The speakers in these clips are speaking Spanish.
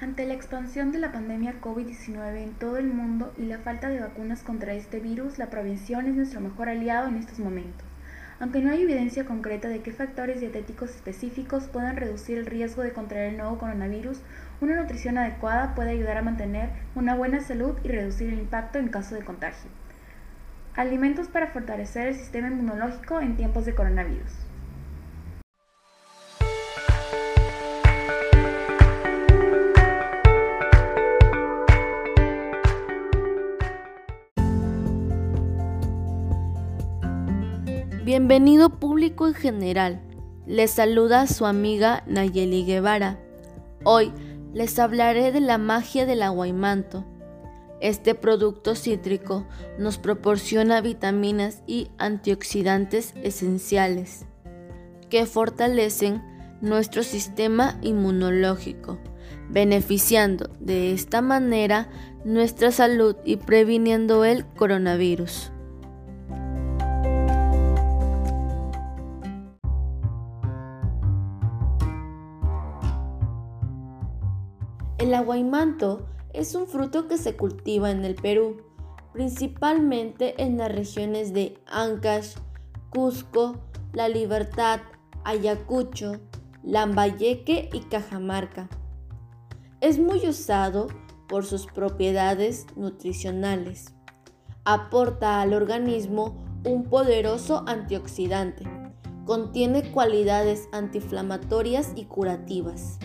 Ante la expansión de la pandemia COVID-19 en todo el mundo y la falta de vacunas contra este virus, la prevención es nuestro mejor aliado en estos momentos. Aunque no hay evidencia concreta de qué factores dietéticos específicos puedan reducir el riesgo de contraer el nuevo coronavirus, una nutrición adecuada puede ayudar a mantener una buena salud y reducir el impacto en caso de contagio. Alimentos para fortalecer el sistema inmunológico en tiempos de coronavirus. Bienvenido público en general. Les saluda su amiga Nayeli Guevara. Hoy les hablaré de la magia del aguaimanto. Este producto cítrico nos proporciona vitaminas y antioxidantes esenciales que fortalecen nuestro sistema inmunológico, beneficiando de esta manera nuestra salud y previniendo el coronavirus. El aguaimanto es un fruto que se cultiva en el Perú, principalmente en las regiones de Ancash, Cusco, La Libertad, Ayacucho, Lambayeque y Cajamarca. Es muy usado por sus propiedades nutricionales. Aporta al organismo un poderoso antioxidante. Contiene cualidades antiinflamatorias y curativas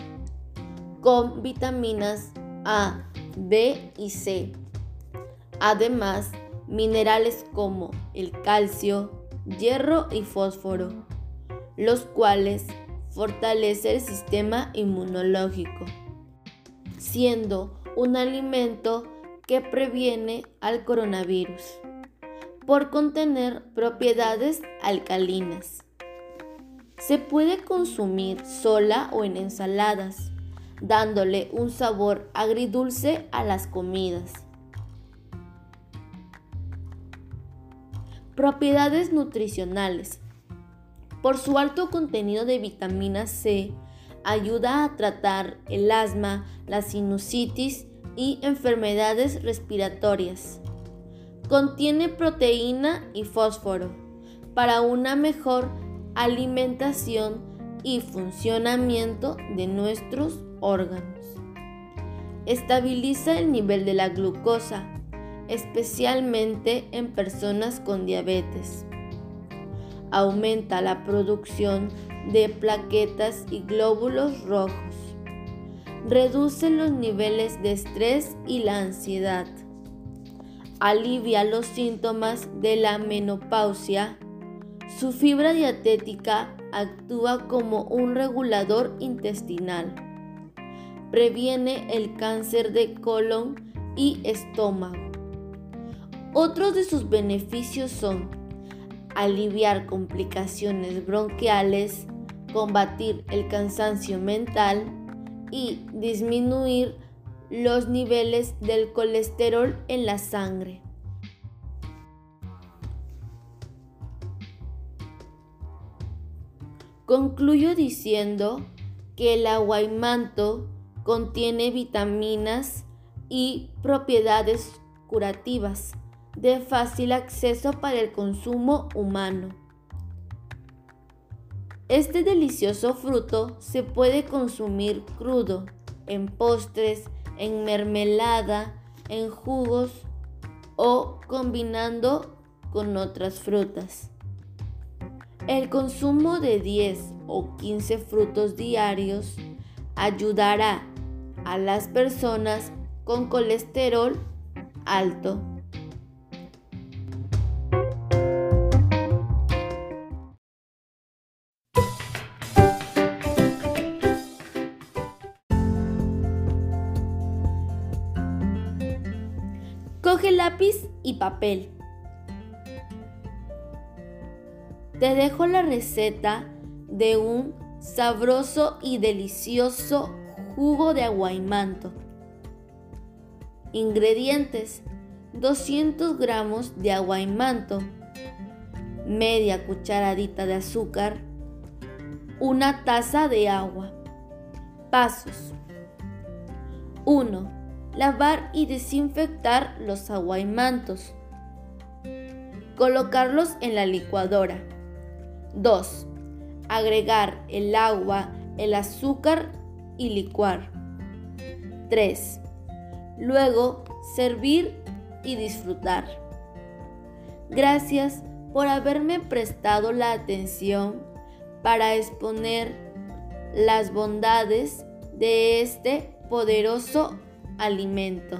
con vitaminas A, B y C. Además, minerales como el calcio, hierro y fósforo, los cuales fortalecen el sistema inmunológico, siendo un alimento que previene al coronavirus por contener propiedades alcalinas. Se puede consumir sola o en ensaladas dándole un sabor agridulce a las comidas. Propiedades nutricionales. Por su alto contenido de vitamina C, ayuda a tratar el asma, la sinusitis y enfermedades respiratorias. Contiene proteína y fósforo para una mejor alimentación y funcionamiento de nuestros órganos. Estabiliza el nivel de la glucosa, especialmente en personas con diabetes. Aumenta la producción de plaquetas y glóbulos rojos. Reduce los niveles de estrés y la ansiedad. Alivia los síntomas de la menopausia. Su fibra dietética actúa como un regulador intestinal previene el cáncer de colon y estómago. Otros de sus beneficios son aliviar complicaciones bronquiales, combatir el cansancio mental y disminuir los niveles del colesterol en la sangre. Concluyo diciendo que el aguaimanto Contiene vitaminas y propiedades curativas de fácil acceso para el consumo humano. Este delicioso fruto se puede consumir crudo, en postres, en mermelada, en jugos o combinando con otras frutas. El consumo de 10 o 15 frutos diarios ayudará a las personas con colesterol alto. Coge lápiz y papel. Te dejo la receta de un sabroso y delicioso jugo de aguaimanto. Ingredientes: 200 gramos de aguaimanto, media cucharadita de azúcar, una taza de agua. Pasos. 1. Lavar y desinfectar los aguaimantos. Colocarlos en la licuadora. 2. Agregar el agua, el azúcar y licuar. 3. Luego servir y disfrutar. Gracias por haberme prestado la atención para exponer las bondades de este poderoso alimento.